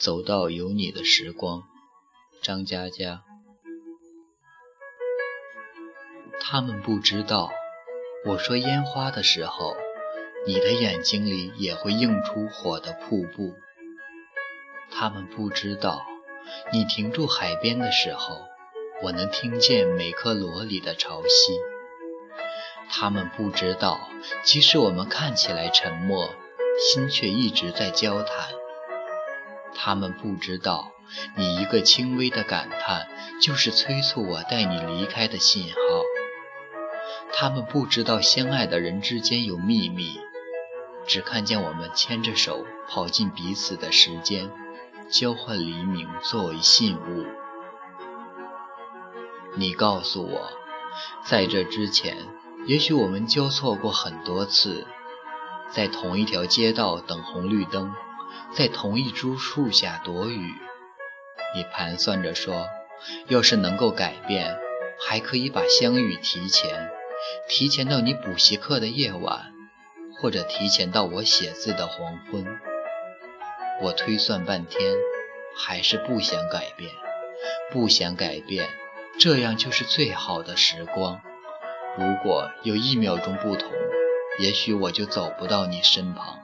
走到有你的时光，张嘉佳。他们不知道，我说烟花的时候，你的眼睛里也会映出火的瀑布。他们不知道，你停住海边的时候，我能听见每颗螺里的潮汐。他们不知道，即使我们看起来沉默，心却一直在交谈。他们不知道，你一个轻微的感叹，就是催促我带你离开的信号。他们不知道，相爱的人之间有秘密，只看见我们牵着手跑进彼此的时间，交换黎明作为信物。你告诉我，在这之前，也许我们交错过很多次，在同一条街道等红绿灯。在同一株树下躲雨，你盘算着说，要是能够改变，还可以把相遇提前，提前到你补习课的夜晚，或者提前到我写字的黄昏。我推算半天，还是不想改变，不想改变，这样就是最好的时光。如果有一秒钟不同，也许我就走不到你身旁。